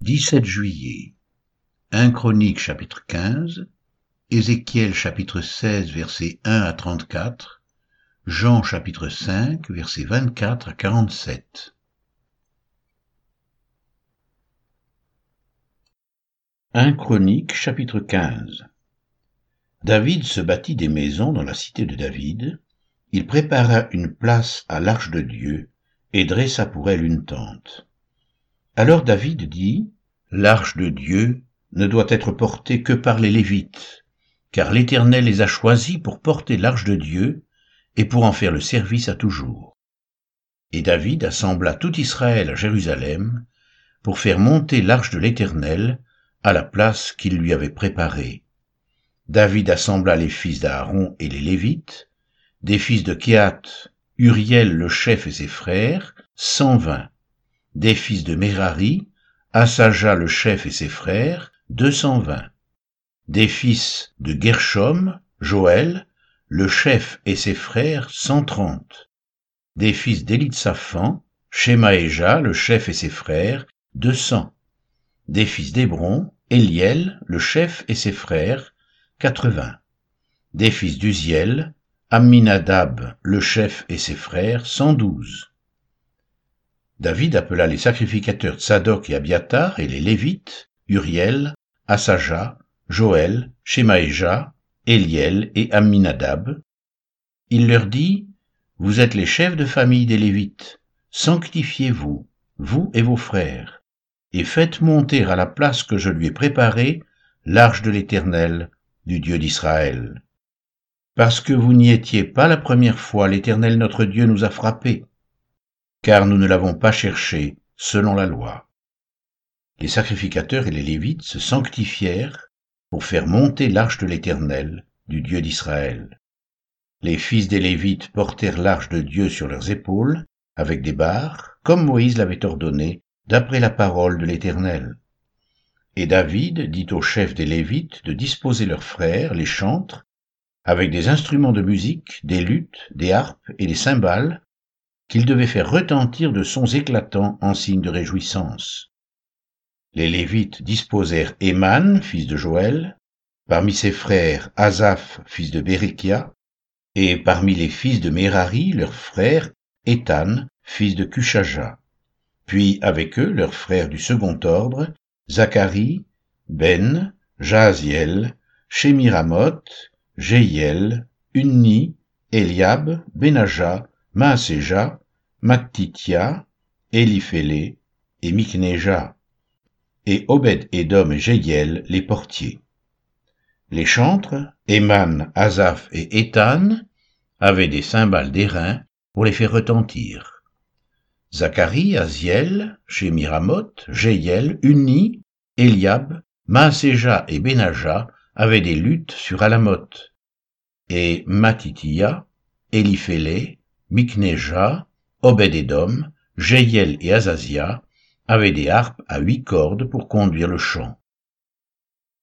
17 juillet. 1 Chronique chapitre 15, Ézéchiel chapitre 16 versets 1 à 34, Jean chapitre 5 versets 24 à 47. 1 Chronique chapitre 15 David se bâtit des maisons dans la cité de David, il prépara une place à l'arche de Dieu, et dressa pour elle une tente. Alors David dit, L'arche de Dieu ne doit être portée que par les Lévites, car l'Éternel les a choisis pour porter l'arche de Dieu et pour en faire le service à toujours. Et David assembla tout Israël à Jérusalem pour faire monter l'arche de l'Éternel à la place qu'il lui avait préparée. David assembla les fils d'Aaron et les Lévites, des fils de Kéat, Uriel le chef et ses frères, cent vingt des fils de Merari, Assaja le chef et ses frères, deux cent vingt. Des fils de Gershom, Joël, le chef et ses frères, cent trente. Des fils d'Élitsaphan, Shemaéja, le chef et ses frères, deux cents. Des fils d'Hébron, Eliel, le chef et ses frères, quatre-vingts. Des fils d'Uziel, Amminadab, le chef et ses frères, cent douze. David appela les sacrificateurs Tsadok et Abiatar et les Lévites, Uriel, Assaja, Joël, Shemaéja, Eliel et Amminadab. Il leur dit, Vous êtes les chefs de famille des Lévites, sanctifiez-vous, vous et vos frères, et faites monter à la place que je lui ai préparée l'arche de l'Éternel, du Dieu d'Israël. Parce que vous n'y étiez pas la première fois, l'Éternel notre Dieu nous a frappés car nous ne l'avons pas cherché selon la loi. Les sacrificateurs et les Lévites se sanctifièrent pour faire monter l'arche de l'Éternel, du Dieu d'Israël. Les fils des Lévites portèrent l'arche de Dieu sur leurs épaules, avec des barres, comme Moïse l'avait ordonné, d'après la parole de l'Éternel. Et David dit aux chefs des Lévites de disposer leurs frères, les chantres, avec des instruments de musique, des luttes, des harpes et des cymbales, qu'il devait faire retentir de sons éclatants en signe de réjouissance. Les Lévites disposèrent Éman, fils de Joël, parmi ses frères Asaph, fils de Bérikia, et parmi les fils de Mérari, leur frère Étan, fils de Cushaja. Puis avec eux leurs frères du second ordre, Zacharie, Ben, Jaziel, Shemiramoth, Jéiel, Unni, Eliab, Benaja, Maaseja, Mattitia, Eliphélé et Mikneja, et Obed-Édom et Jéiel les portiers. Les chantres, Éman, Azaph et Étan, avaient des cymbales d'airain pour les faire retentir. Zacharie, Aziel, Shemiramoth, Jéiel, Unni, Eliab, Maaseja et Benaja avaient des luttes sur Alamoth, et Matitia, Eliphélé, Mikneja, Obed-Edom, et Azazia avaient des harpes à huit cordes pour conduire le chant.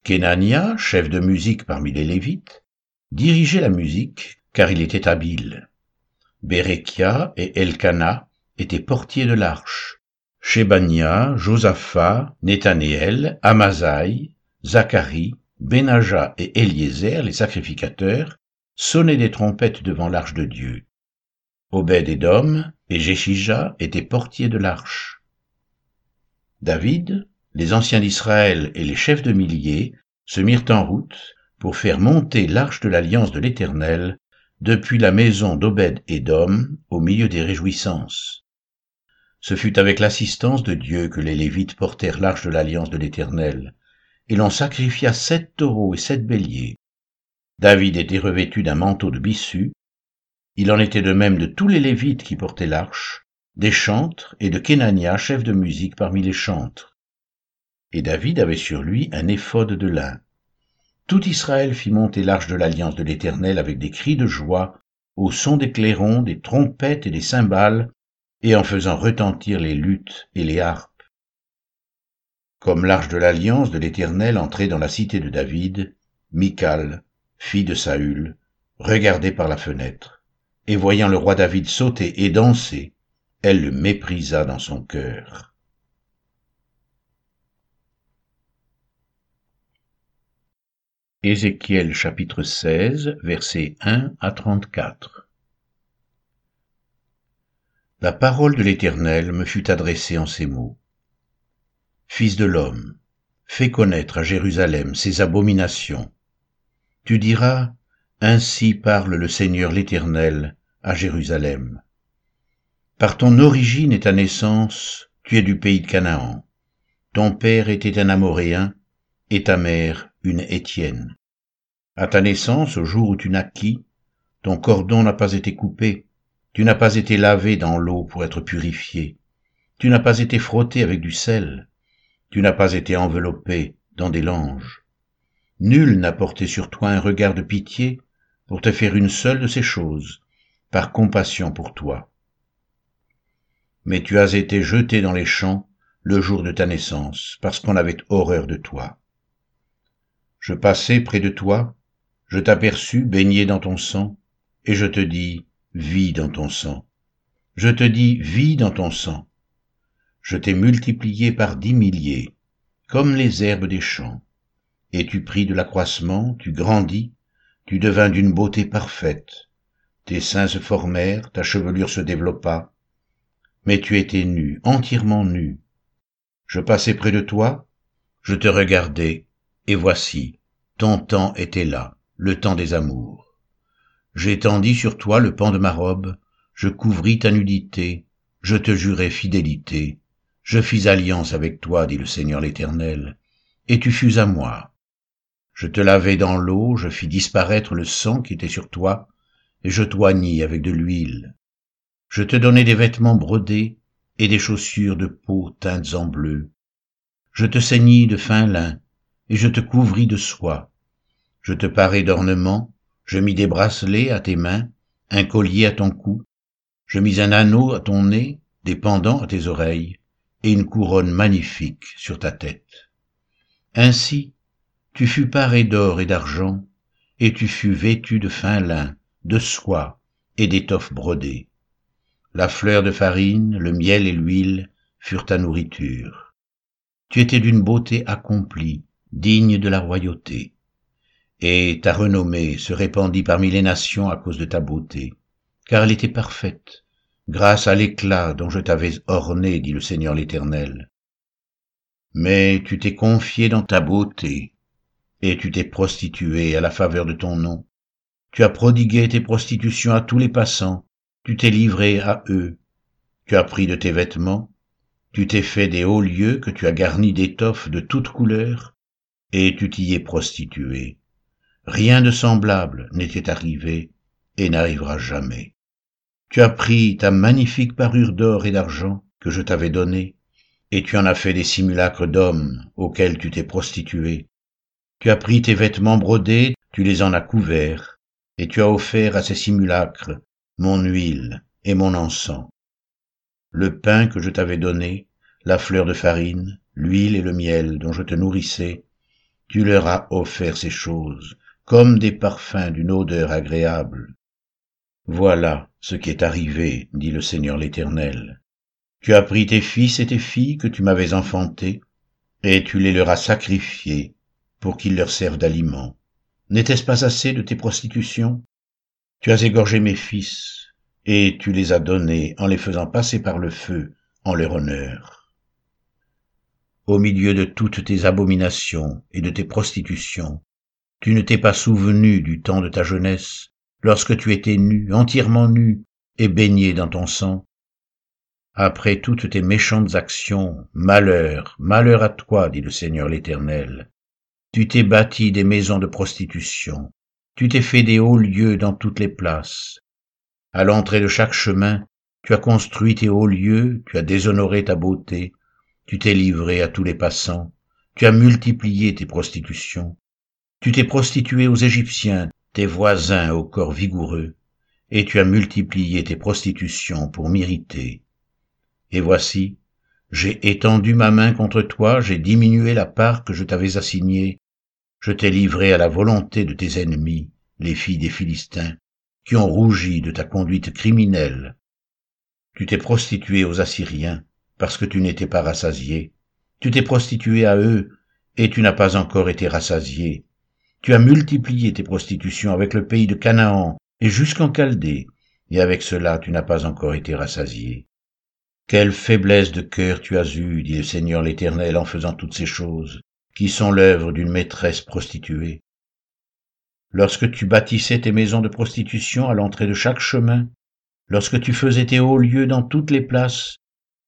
Kenania, chef de musique parmi les Lévites, dirigeait la musique car il était habile. Berekia et Elkana étaient portiers de l'arche. Shebania, Josaphat, Nethanéel, Amazaï, Zacharie, Benaja et Eliezer, les sacrificateurs, sonnaient des trompettes devant l'arche de Dieu. Obed-Édom et Jéchija étaient portiers de l'arche. David, les anciens d'Israël et les chefs de milliers se mirent en route pour faire monter l'arche de l'alliance de l'Éternel depuis la maison d'Obed-Édom au milieu des réjouissances. Ce fut avec l'assistance de Dieu que les Lévites portèrent l'arche de l'alliance de l'Éternel, et l'on sacrifia sept taureaux et sept béliers. David était revêtu d'un manteau de bissu, il en était de même de tous les Lévites qui portaient l'arche, des chantres et de Kenania, chef de musique parmi les chantres. Et David avait sur lui un éphode de lin. Tout Israël fit monter l'arche de l'alliance de l'Éternel avec des cris de joie, au son des clairons, des trompettes et des cymbales, et en faisant retentir les luttes et les harpes. Comme l'arche de l'alliance de l'Éternel entrait dans la cité de David, Michal, fille de Saül, regardait par la fenêtre et voyant le roi David sauter et danser, elle le méprisa dans son cœur. Ézéchiel chapitre 16, versets 1 à 34. La parole de l'Éternel me fut adressée en ces mots. Fils de l'homme, fais connaître à Jérusalem ses abominations. Tu diras, ainsi parle le Seigneur l'Éternel à Jérusalem. Par ton origine et ta naissance, tu es du pays de Canaan. Ton père était un Amoréen et ta mère une Étienne. À ta naissance, au jour où tu naquis, ton cordon n'a pas été coupé, tu n'as pas été lavé dans l'eau pour être purifié, tu n'as pas été frotté avec du sel, tu n'as pas été enveloppé dans des langes. Nul n'a porté sur toi un regard de pitié pour te faire une seule de ces choses, par compassion pour toi. Mais tu as été jeté dans les champs le jour de ta naissance, parce qu'on avait horreur de toi. Je passai près de toi, je t'aperçus baigné dans ton sang, et je te dis, vis dans ton sang. Je te dis, vis dans ton sang. Je t'ai multiplié par dix milliers, comme les herbes des champs. Et tu pris de l'accroissement, tu grandis, tu devins d'une beauté parfaite. Tes seins se formèrent, ta chevelure se développa, mais tu étais nu, entièrement nu. Je passai près de toi, je te regardai, et voici, ton temps était là, le temps des amours. J'étendis sur toi le pan de ma robe, je couvris ta nudité, je te jurai fidélité, je fis alliance avec toi, dit le Seigneur l'Éternel, et tu fus à moi. Je te lavai dans l'eau, je fis disparaître le sang qui était sur toi, et je t'oignis avec de l'huile. Je te donnai des vêtements brodés et des chaussures de peau teintes en bleu. Je te ceignis de fin lin, et je te couvris de soie. Je te parai d'ornements, je mis des bracelets à tes mains, un collier à ton cou, je mis un anneau à ton nez, des pendants à tes oreilles, et une couronne magnifique sur ta tête. Ainsi, tu fus paré d'or et d'argent, et tu fus vêtu de fin lin, de soie et d'étoffes brodées. La fleur de farine, le miel et l'huile furent ta nourriture. Tu étais d'une beauté accomplie, digne de la royauté. Et ta renommée se répandit parmi les nations à cause de ta beauté, car elle était parfaite, grâce à l'éclat dont je t'avais orné, dit le Seigneur l'Éternel. Mais tu t'es confié dans ta beauté, et tu t'es prostitué à la faveur de ton nom. Tu as prodigué tes prostitutions à tous les passants, tu t'es livré à eux. Tu as pris de tes vêtements, tu t'es fait des hauts lieux que tu as garnis d'étoffes de toutes couleurs, et tu t'y es prostitué. Rien de semblable n'était arrivé et n'arrivera jamais. Tu as pris ta magnifique parure d'or et d'argent que je t'avais donnée, et tu en as fait des simulacres d'hommes auxquels tu t'es prostitué. Tu as pris tes vêtements brodés, tu les en as couverts, et tu as offert à ces simulacres mon huile et mon encens. Le pain que je t'avais donné, la fleur de farine, l'huile et le miel dont je te nourrissais, tu leur as offert ces choses, comme des parfums d'une odeur agréable. Voilà ce qui est arrivé, dit le Seigneur l'Éternel. Tu as pris tes fils et tes filles que tu m'avais enfantés, et tu les leur as sacrifiés pour qu'ils leur servent d'aliment. N'était-ce pas assez de tes prostitutions? Tu as égorgé mes fils, et tu les as donnés en les faisant passer par le feu en leur honneur. Au milieu de toutes tes abominations et de tes prostitutions, tu ne t'es pas souvenu du temps de ta jeunesse, lorsque tu étais nu, entièrement nu, et baigné dans ton sang. Après toutes tes méchantes actions, malheur, malheur à toi, dit le Seigneur l'Éternel. Tu t'es bâti des maisons de prostitution, tu t'es fait des hauts lieux dans toutes les places. À l'entrée de chaque chemin, tu as construit tes hauts lieux, tu as déshonoré ta beauté, tu t'es livré à tous les passants, tu as multiplié tes prostitutions, tu t'es prostitué aux Égyptiens, tes voisins au corps vigoureux, et tu as multiplié tes prostitutions pour m'irriter. Et voici, j'ai étendu ma main contre toi, j'ai diminué la part que je t'avais assignée, je t'ai livré à la volonté de tes ennemis, les filles des Philistins, qui ont rougi de ta conduite criminelle. Tu t'es prostitué aux Assyriens, parce que tu n'étais pas rassasié. Tu t'es prostitué à eux, et tu n'as pas encore été rassasié Tu as multiplié tes prostitutions avec le pays de Canaan et jusqu'en Chaldée, et avec cela tu n'as pas encore été rassasié. Quelle faiblesse de cœur tu as eue, dit le Seigneur l'Éternel, en faisant toutes ces choses, qui sont l'œuvre d'une maîtresse prostituée. Lorsque tu bâtissais tes maisons de prostitution à l'entrée de chaque chemin, lorsque tu faisais tes hauts lieux dans toutes les places,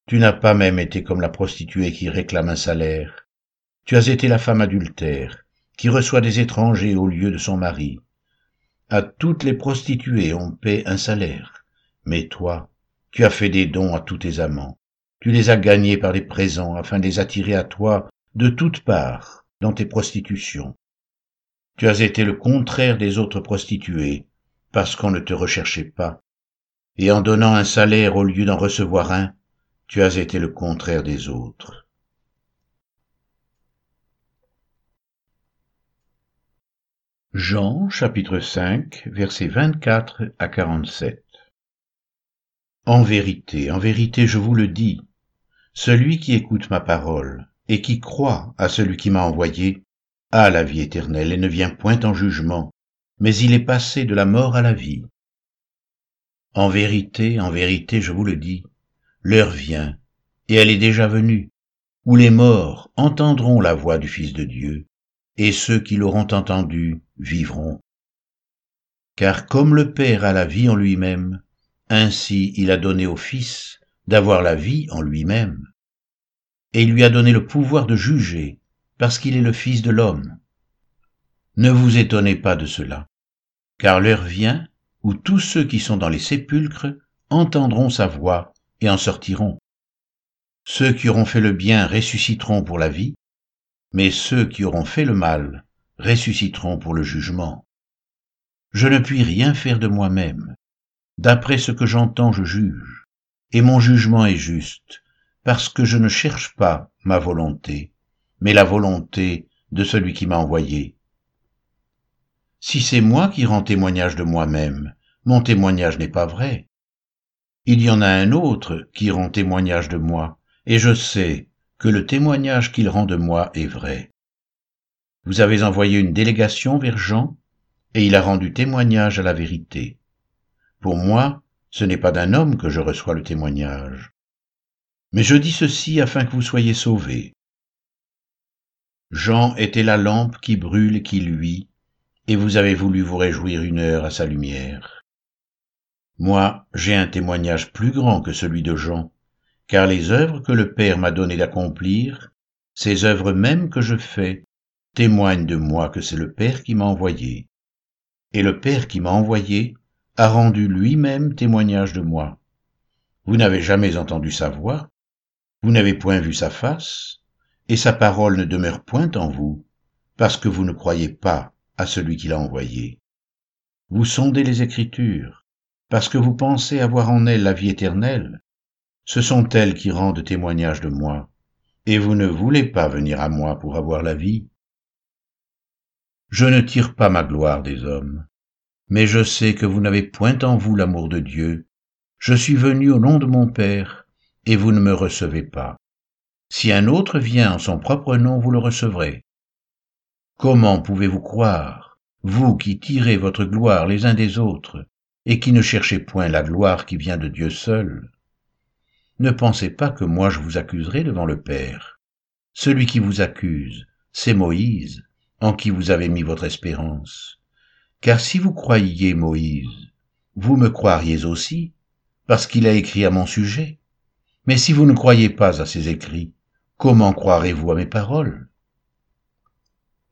tu n'as pas même été comme la prostituée qui réclame un salaire. Tu as été la femme adultère, qui reçoit des étrangers au lieu de son mari. À toutes les prostituées on paie un salaire, mais toi, tu as fait des dons à tous tes amants. Tu les as gagnés par des présents afin de les attirer à toi de toutes parts dans tes prostitutions. Tu as été le contraire des autres prostituées, parce qu'on ne te recherchait pas. Et en donnant un salaire au lieu d'en recevoir un, tu as été le contraire des autres. Jean chapitre 5 versets 24 à 47 En vérité, en vérité, je vous le dis, celui qui écoute ma parole et qui croit à celui qui m'a envoyé a la vie éternelle et ne vient point en jugement, mais il est passé de la mort à la vie. En vérité, en vérité, je vous le dis, l'heure vient, et elle est déjà venue, où les morts entendront la voix du Fils de Dieu, et ceux qui l'auront entendu vivront. Car comme le Père a la vie en lui-même, ainsi il a donné au Fils d'avoir la vie en lui-même, et il lui a donné le pouvoir de juger, parce qu'il est le Fils de l'homme. Ne vous étonnez pas de cela, car l'heure vient où tous ceux qui sont dans les sépulcres entendront sa voix et en sortiront. Ceux qui auront fait le bien ressusciteront pour la vie, mais ceux qui auront fait le mal ressusciteront pour le jugement. Je ne puis rien faire de moi-même. D'après ce que j'entends, je juge, et mon jugement est juste, parce que je ne cherche pas ma volonté, mais la volonté de celui qui m'a envoyé. Si c'est moi qui rends témoignage de moi-même, mon témoignage n'est pas vrai. Il y en a un autre qui rend témoignage de moi, et je sais que le témoignage qu'il rend de moi est vrai. Vous avez envoyé une délégation vers Jean, et il a rendu témoignage à la vérité. Pour moi, ce n'est pas d'un homme que je reçois le témoignage. Mais je dis ceci afin que vous soyez sauvés. Jean était la lampe qui brûle et qui luit, et vous avez voulu vous réjouir une heure à sa lumière. Moi, j'ai un témoignage plus grand que celui de Jean, car les œuvres que le Père m'a donné d'accomplir, ces œuvres mêmes que je fais, témoignent de moi que c'est le Père qui m'a envoyé. Et le Père qui m'a envoyé a rendu lui-même témoignage de moi. Vous n'avez jamais entendu sa voix, vous n'avez point vu sa face, et sa parole ne demeure point en vous, parce que vous ne croyez pas à celui qui l'a envoyé. Vous sondez les Écritures, parce que vous pensez avoir en elles la vie éternelle. Ce sont elles qui rendent témoignage de moi, et vous ne voulez pas venir à moi pour avoir la vie. Je ne tire pas ma gloire des hommes, mais je sais que vous n'avez point en vous l'amour de Dieu. Je suis venu au nom de mon Père, et vous ne me recevez pas. Si un autre vient en son propre nom, vous le recevrez. Comment pouvez-vous croire, vous qui tirez votre gloire les uns des autres, et qui ne cherchez point la gloire qui vient de Dieu seul? Ne pensez pas que moi je vous accuserai devant le Père. Celui qui vous accuse, c'est Moïse, en qui vous avez mis votre espérance. Car si vous croyiez Moïse, vous me croiriez aussi, parce qu'il a écrit à mon sujet. Mais si vous ne croyez pas à ses écrits, comment croirez-vous à mes paroles?